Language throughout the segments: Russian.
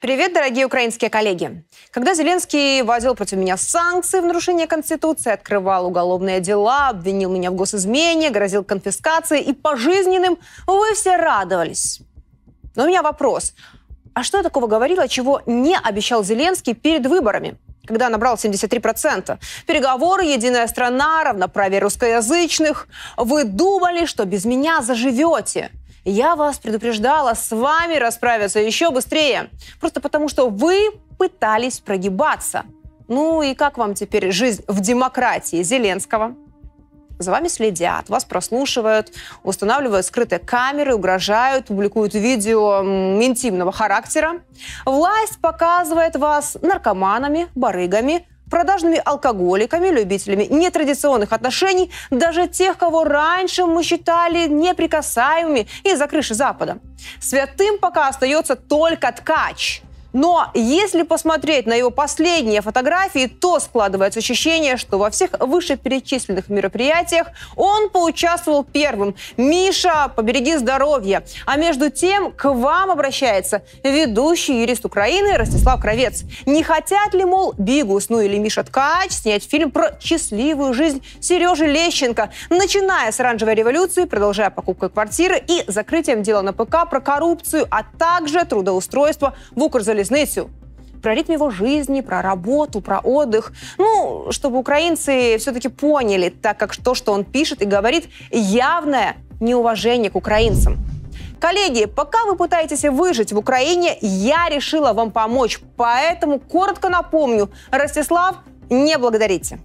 Привет, дорогие украинские коллеги. Когда Зеленский вводил против меня санкции в нарушение Конституции, открывал уголовные дела, обвинил меня в госизмене, грозил конфискацией и пожизненным, вы все радовались. Но у меня вопрос. А что я такого говорила, чего не обещал Зеленский перед выборами? когда набрал 73%. Переговоры, единая страна, равноправие русскоязычных. Вы думали, что без меня заживете. Я вас предупреждала, с вами расправиться еще быстрее. Просто потому, что вы пытались прогибаться. Ну и как вам теперь жизнь в демократии Зеленского? За вами следят, вас прослушивают, устанавливают скрытые камеры, угрожают, публикуют видео интимного характера. Власть показывает вас наркоманами, барыгами, продажными алкоголиками, любителями нетрадиционных отношений, даже тех, кого раньше мы считали неприкасаемыми из-за крыши Запада. Святым пока остается только ткач – но если посмотреть на его последние фотографии, то складывается ощущение, что во всех вышеперечисленных мероприятиях он поучаствовал первым. Миша, побереги здоровье. А между тем к вам обращается ведущий юрист Украины Ростислав Кровец. Не хотят ли, мол, Бигус, ну или Миша Ткач снять фильм про счастливую жизнь Сережи Лещенко, начиная с оранжевой революции, продолжая покупкой квартиры и закрытием дела на ПК про коррупцию, а также трудоустройство в Укрзалезнице Лесницю. Про ритм его жизни, про работу, про отдых. Ну, чтобы украинцы все-таки поняли, так как то, что он пишет и говорит, явное неуважение к украинцам. Коллеги, пока вы пытаетесь выжить в Украине, я решила вам помочь. Поэтому коротко напомню, Ростислав, не благодарите.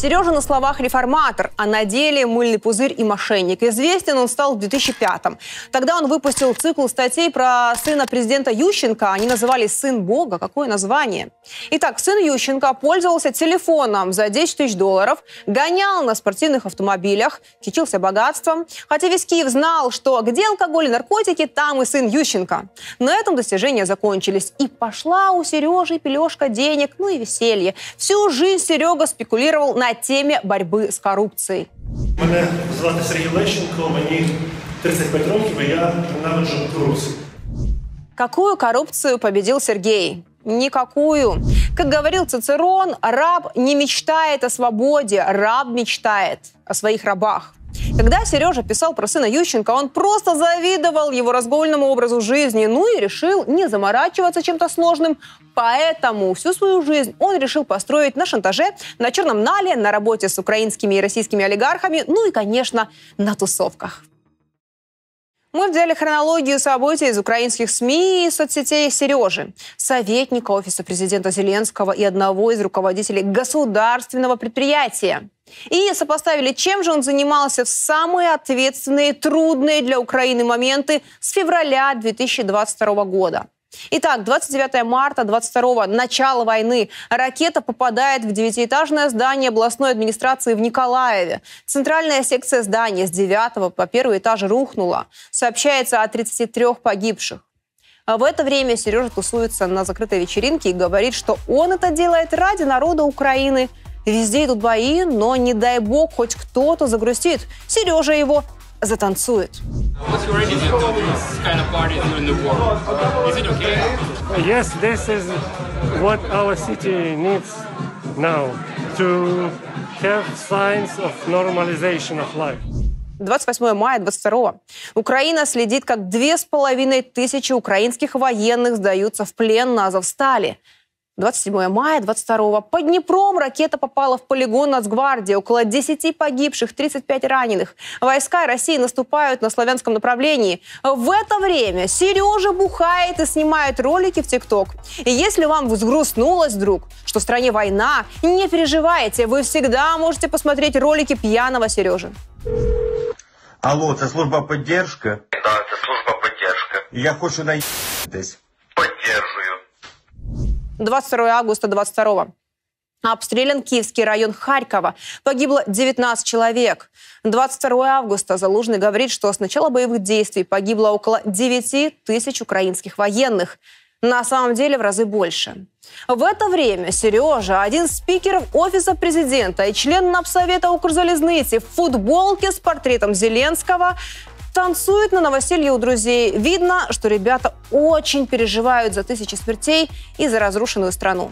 Сережа на словах реформатор, а на деле мыльный пузырь и мошенник. Известен он стал в 2005-м. Тогда он выпустил цикл статей про сына президента Ющенко. Они назывались «Сын Бога». Какое название? Итак, сын Ющенко пользовался телефоном за 10 тысяч долларов, гонял на спортивных автомобилях, кичился богатством. Хотя весь Киев знал, что где алкоголь и наркотики, там и сын Ющенко. На этом достижения закончились. И пошла у Сережи пелешка денег, ну и веселье. Всю жизнь Серега спекулировал на темі боротьби з корупцією. Мене звати Сергій Лещенко, мені 35 років, і я ненавиджу корупцію. Какую коррупцию победил Сергей? Никакую. Как говорил Цицерон, раб не мечтает о свободе, раб мечтает о своих рабах. Когда Сережа писал про сына Ющенко, он просто завидовал его разгульному образу жизни, ну и решил не заморачиваться чем-то сложным. Поэтому всю свою жизнь он решил построить на шантаже, на черном нале, на работе с украинскими и российскими олигархами, ну и, конечно, на тусовках. Мы взяли хронологию событий из украинских СМИ и соцсетей Сережи, советника Офиса президента Зеленского и одного из руководителей государственного предприятия. И сопоставили, чем же он занимался в самые ответственные, трудные для Украины моменты с февраля 2022 года. Итак, 29 марта 22 начало войны. Ракета попадает в девятиэтажное здание областной администрации в Николаеве. Центральная секция здания с 9 по первый этаж рухнула. Сообщается о 33 погибших. А в это время Сережа тусуется на закрытой вечеринке и говорит, что он это делает ради народа Украины. Везде идут бои, но не дай бог хоть кто-то загрустит. Сережа его затанцует. Yes, this is what our city needs now to have signs of normalization of life. 28 мая 22 Украина следит, как две с половиной тысячи украинских военных сдаются в плен на Азовстале. 27 мая 22 под Днепром ракета попала в полигон Нацгвардии. Около 10 погибших, 35 раненых. Войска России наступают на славянском направлении. В это время Сережа бухает и снимает ролики в ТикТок. И если вам взгрустнулось вдруг, что в стране война, не переживайте, вы всегда можете посмотреть ролики пьяного Сережи. Алло, це служба поддержка? Да, це служба поддержка. Я хочу наїстись. Поддержую. 22 августа 22 Обстрелян Киевский район Харькова. Погибло 19 человек. 22 августа Залужный говорит, что с начала боевых действий погибло около 9 тысяч украинских военных. На самом деле в разы больше. В это время Сережа, один из спикеров Офиса президента и член Напсовета Укрзалезницы в футболке с портретом Зеленского танцует на новоселье у друзей. Видно, что ребята очень переживают за тысячи смертей и за разрушенную страну.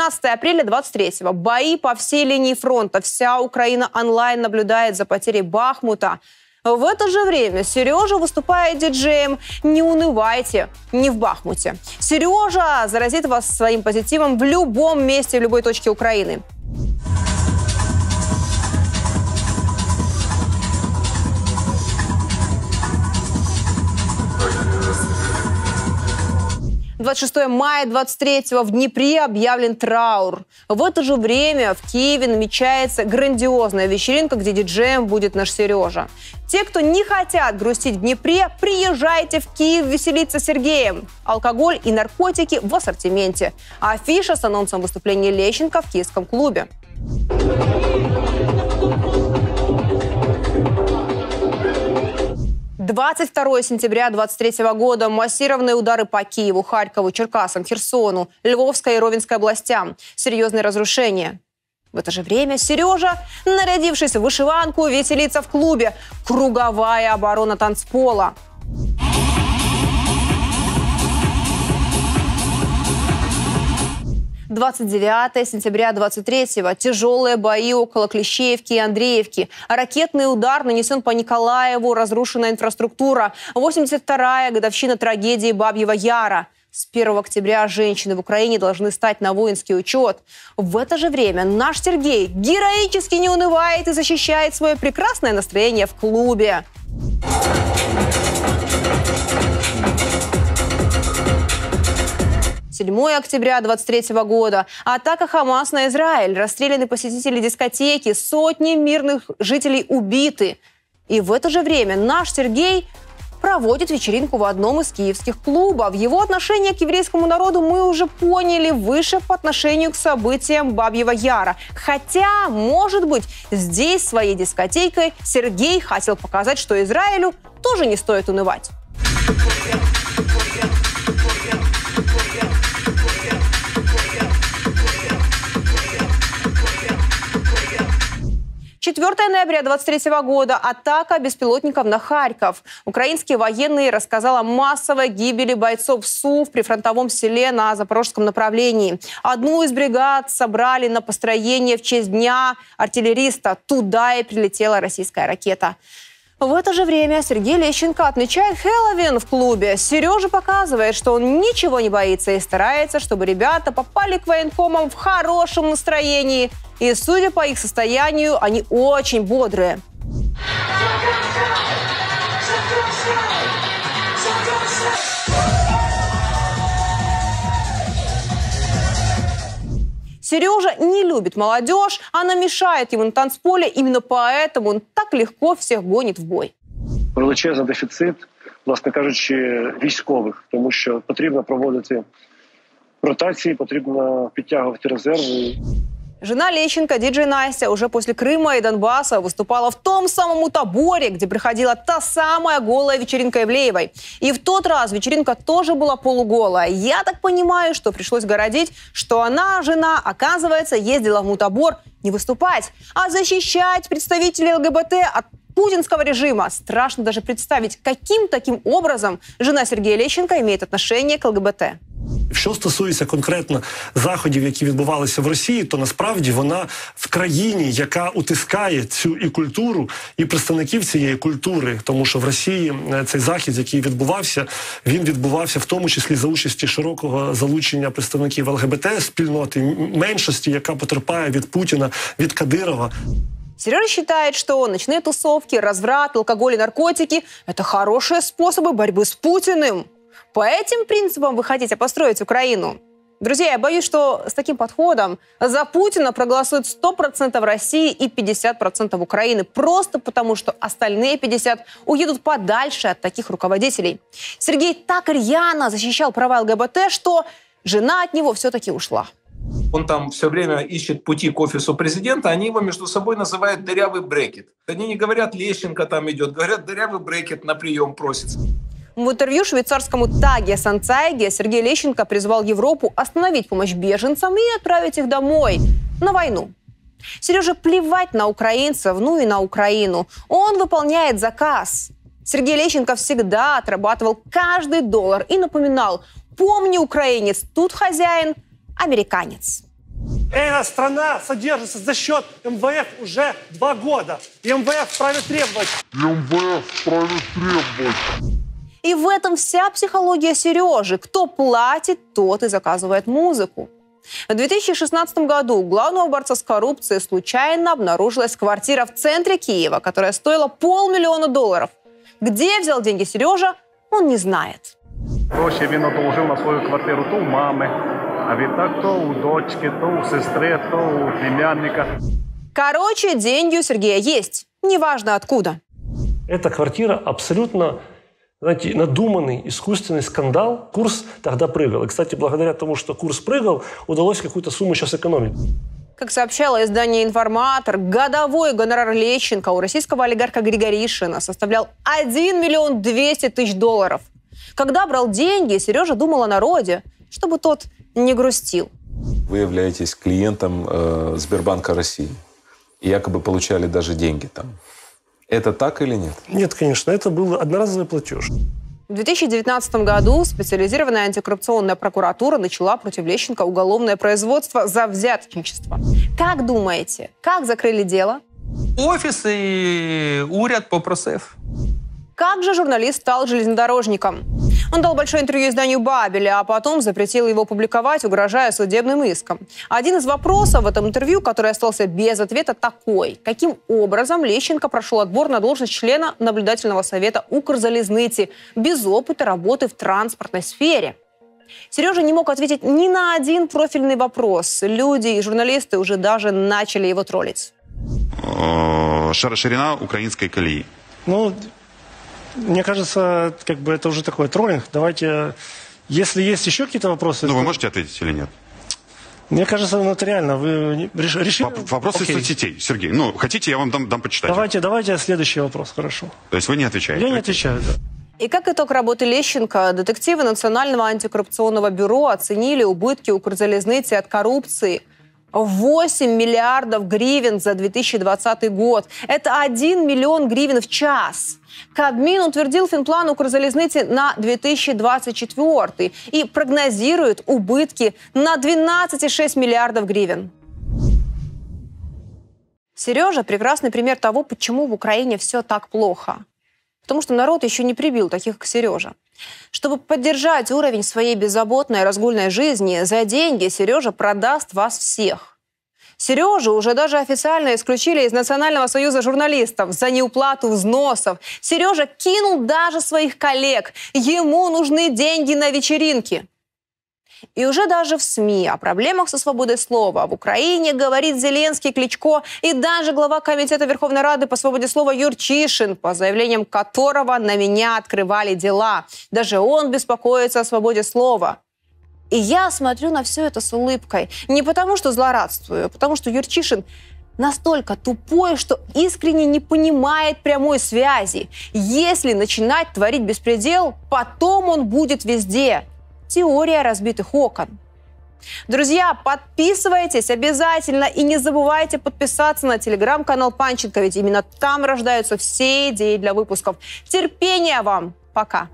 15 апреля 23-го. Бои по всей линии фронта. Вся Украина онлайн наблюдает за потерей Бахмута. В это же время Сережа выступает диджеем. Не унывайте, не в Бахмуте. Сережа заразит вас своим позитивом в любом месте, в любой точке Украины. 26 мая 23 в Днепре объявлен траур. В это же время в Киеве намечается грандиозная вечеринка, где диджеем будет наш Сережа. Те, кто не хотят грустить в Днепре, приезжайте в Киев веселиться с Сергеем. Алкоголь и наркотики в ассортименте. Афиша с анонсом выступления Лещенко в киевском клубе. 22 сентября 23 года массированные удары по Киеву, Харькову, Черкасам, Херсону, Львовской и Ровенской областям. Серьезные разрушения. В это же время Сережа, нарядившись в вышиванку, веселится в клубе. Круговая оборона танцпола. 29 сентября 23-го. Тяжелые бои около Клещеевки и Андреевки. Ракетный удар нанесен по Николаеву, разрушена инфраструктура. 82-я годовщина трагедии Бабьего Яра. С 1 октября женщины в Украине должны стать на воинский учет. В это же время наш Сергей героически не унывает и защищает свое прекрасное настроение в клубе. 7 октября 23 года. Атака Хамас на Израиль. Расстреляны посетители дискотеки. Сотни мирных жителей убиты. И в это же время наш Сергей проводит вечеринку в одном из киевских клубов. Его отношение к еврейскому народу мы уже поняли выше по отношению к событиям Бабьего Яра. Хотя, может быть, здесь своей дискотекой Сергей хотел показать, что Израилю тоже не стоит унывать. 4 ноября 23 года. Атака беспилотников на Харьков. Украинские военные рассказали о массовой гибели бойцов СУ в прифронтовом селе на запорожском направлении. Одну из бригад собрали на построение в честь дня артиллериста. Туда и прилетела российская ракета. В это же время Сергей Лещенко отмечает Хэллоуин в клубе. Сережа показывает, что он ничего не боится и старается, чтобы ребята попали к военкомам в хорошем настроении. И, судя по их состоянию, они очень бодрые. Сережа не любит молодежь, она мешает ему на танцполе, именно поэтому он так легко всех гонит в бой. Величезний дефіцит, власне кажучи, військових, тому що потрібно проводити ротації, потрібно підтягувати резерви. Жена Лещенко, диджей Настя, уже после Крыма и Донбасса выступала в том самом таборе, где приходила та самая голая вечеринка Ивлеевой. И в тот раз вечеринка тоже была полуголая. Я так понимаю, что пришлось городить, что она, жена, оказывается, ездила в мутабор не выступать, а защищать представителей ЛГБТ от путинского режима. Страшно даже представить, каким таким образом жена Сергея Лещенко имеет отношение к ЛГБТ. Що стосується конкретно заходів, які відбувалися в Росії, то насправді вона в країні, яка утискає цю і культуру, і представників цієї культури, тому що в Росії е, цей захід, який відбувався, він відбувався в тому числі за участі широкого залучення представників ЛГБТ спільноти меншості, яка потерпає від Путіна, від Кадирова. Сережа считает, что ночные тусовки, разврат, алкоголь и наркотики – это хорошие способы борьбы с Путиным. По этим принципам вы хотите построить Украину? Друзья, я боюсь, что с таким подходом за Путина проголосуют 100% России и 50% Украины. Просто потому, что остальные 50% уедут подальше от таких руководителей. Сергей так рьяно защищал права ЛГБТ, что жена от него все-таки ушла. Он там все время ищет пути к офису президента, они его между собой называют дырявый брекет. Они не говорят Лещенко там идет, говорят дырявый брекет на прием просится. В интервью швейцарскому Таге Санцайге Сергей Лещенко призвал Европу остановить помощь беженцам и отправить их домой, на войну. Сереже плевать на украинцев, ну и на Украину. Он выполняет заказ. Сергей Лещенко всегда отрабатывал каждый доллар и напоминал, помни, украинец, тут хозяин американец. Эта страна содержится за счет МВФ уже два года. И МВФ вправе требовать. И в этом вся психология Сережи. Кто платит, тот и заказывает музыку. В 2016 году у главного борца с коррупцией случайно обнаружилась квартира в центре Киева, которая стоила полмиллиона долларов. Где взял деньги Сережа, он не знает. Гроші він одолжив на свою квартиру то у мами, а відтак то у дочки, то у сестри, то у племянника. Короче, деньги у Сергея есть. Неважно откуда. Эта квартира абсолютно знаете, надуманный, искусственный скандал. Курс тогда прыгал. И, кстати, благодаря тому, что курс прыгал, удалось какую-то сумму сейчас экономить. Как сообщало издание «Информатор», годовой гонорар Лещенко у российского олигарха Григоришина составлял 1 миллион 200 тысяч долларов. Когда брал деньги, Сережа думал о народе, чтобы тот не грустил. Вы являетесь клиентом э, Сбербанка России. И якобы получали даже деньги там. Это так или нет? Нет, конечно, это был одноразовый платеж. В 2019 году специализированная антикоррупционная прокуратура начала против Лещенко уголовное производство за взяточничество. Как думаете, как закрыли дело? Офіс і уряд попросив. Как же журналист стал железнодорожником? Он дал большое интервью изданию «Бабеля», а потом запретил его публиковать, угрожая судебным иском. Один из вопросов в этом интервью, который остался без ответа, такой. Каким образом Лещенко прошел отбор на должность члена наблюдательного совета Укрзалезницы без опыта работы в транспортной сфере? Сережа не мог ответить ни на один профильный вопрос. Люди и журналисты уже даже начали его троллить. Шир- Ширина украинской колеи. Ну, мне кажется, как бы это уже такой троллинг. Давайте, если есть еще какие-то вопросы, Ну, вы можете ответить или нет? мне кажется, ну, это реально. Вы решили? Воп- Вопрос Окей. из соцсетей. Сергей, ну, хотите, я вам дам, дам почитать. Давайте, давайте следующий вопрос, хорошо. То есть вы не отвечаете? Я не отвечаю, да. И как итог работы Лещенко, детективы Национального антикоррупционного бюро оценили убытки Укрзалезницы от коррупции 8 миллиардов гривен за 2020 год. Это 1 миллион гривен в час. Кабмин утвердил финплан Укрзалезницы на 2024 и прогнозирует убытки на 12,6 миллиардов гривен. Сережа – прекрасный пример того, почему в Украине все так плохо. Потому что народ еще не прибил таких, как Сережа. Чтобы поддержать уровень своей беззаботной разгульной жизни, за деньги Сережа продаст вас всех. Сережу уже даже официально исключили из Национального союза журналистов за неуплату взносов. Сережа кинул даже своих коллег. Ему нужны деньги на вечеринки. И уже даже в СМИ о проблемах со свободой слова в Украине говорит Зеленский, Кличко и даже глава Комитета Верховной Рады по свободе слова Юрчишин, по заявлениям которого на меня открывали дела. Даже он беспокоится о свободе слова. И я смотрю на все это с улыбкой. Не потому, что злорадствую, а потому, что Юрчишин настолько тупой, что искренне не понимает прямой связи. Если начинать творить беспредел, потом он будет везде. Теория разбитых окон. Друзья, подписывайтесь обязательно и не забывайте подписаться на телеграм-канал Панченко, ведь именно там рождаются все идеи для выпусков. Терпения вам! Пока!